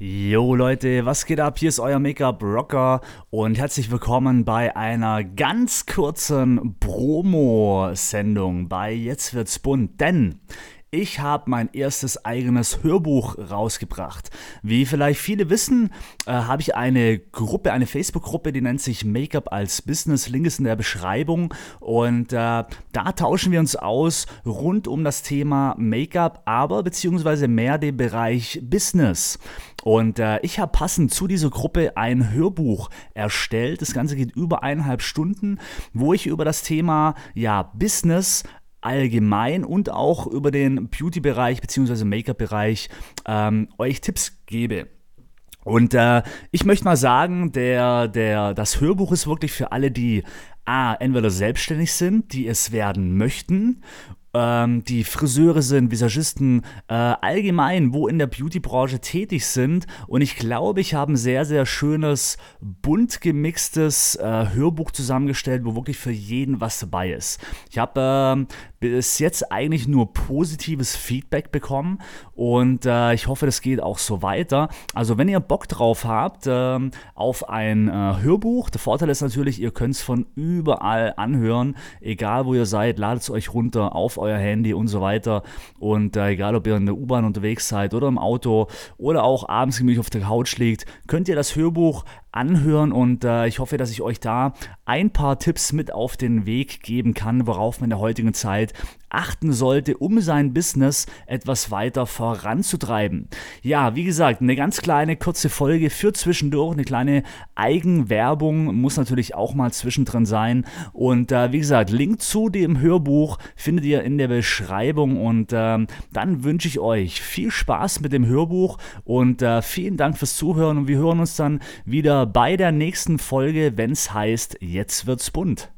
Jo Leute, was geht ab? Hier ist euer Make-up-Rocker und herzlich willkommen bei einer ganz kurzen Promo-Sendung bei Jetzt wird's bunt. Denn ich habe mein erstes eigenes Hörbuch rausgebracht. Wie vielleicht viele wissen, äh, habe ich eine Gruppe, eine Facebook-Gruppe, die nennt sich Make-up als Business. Link ist in der Beschreibung. Und äh, da tauschen wir uns aus rund um das Thema Make-up, aber beziehungsweise mehr den Bereich Business. Und äh, ich habe passend zu dieser Gruppe ein Hörbuch erstellt. Das Ganze geht über eineinhalb Stunden, wo ich über das Thema ja, Business allgemein und auch über den Beauty-Bereich bzw. Make-up-Bereich ähm, euch Tipps gebe. Und äh, ich möchte mal sagen, der, der, das Hörbuch ist wirklich für alle, die A, entweder selbstständig sind, die es werden möchten ähm, die Friseure sind, Visagisten, äh, allgemein, wo in der Beauty-Branche tätig sind. Und ich glaube, ich habe ein sehr, sehr schönes, bunt gemixtes äh, Hörbuch zusammengestellt, wo wirklich für jeden was dabei ist. Ich habe äh, bis jetzt eigentlich nur positives Feedback bekommen und äh, ich hoffe, das geht auch so weiter. Also wenn ihr Bock drauf habt äh, auf ein äh, Hörbuch, der Vorteil ist natürlich, ihr könnt es von überall anhören, egal wo ihr seid, ladet es euch runter auf euer Handy und so weiter. Und äh, egal ob ihr in der U-Bahn unterwegs seid oder im Auto oder auch abends gemütlich auf der Couch liegt, könnt ihr das Hörbuch anhören und äh, ich hoffe, dass ich euch da ein paar Tipps mit auf den Weg geben kann, worauf man in der heutigen Zeit achten sollte, um sein Business etwas weiter voranzutreiben. Ja, wie gesagt, eine ganz kleine kurze Folge für zwischendurch, eine kleine Eigenwerbung muss natürlich auch mal zwischendrin sein. Und äh, wie gesagt, Link zu dem Hörbuch findet ihr in der Beschreibung und äh, dann wünsche ich euch viel Spaß mit dem Hörbuch und äh, vielen Dank fürs Zuhören und wir hören uns dann wieder bei der nächsten Folge, wenn es heißt, jetzt wird's bunt.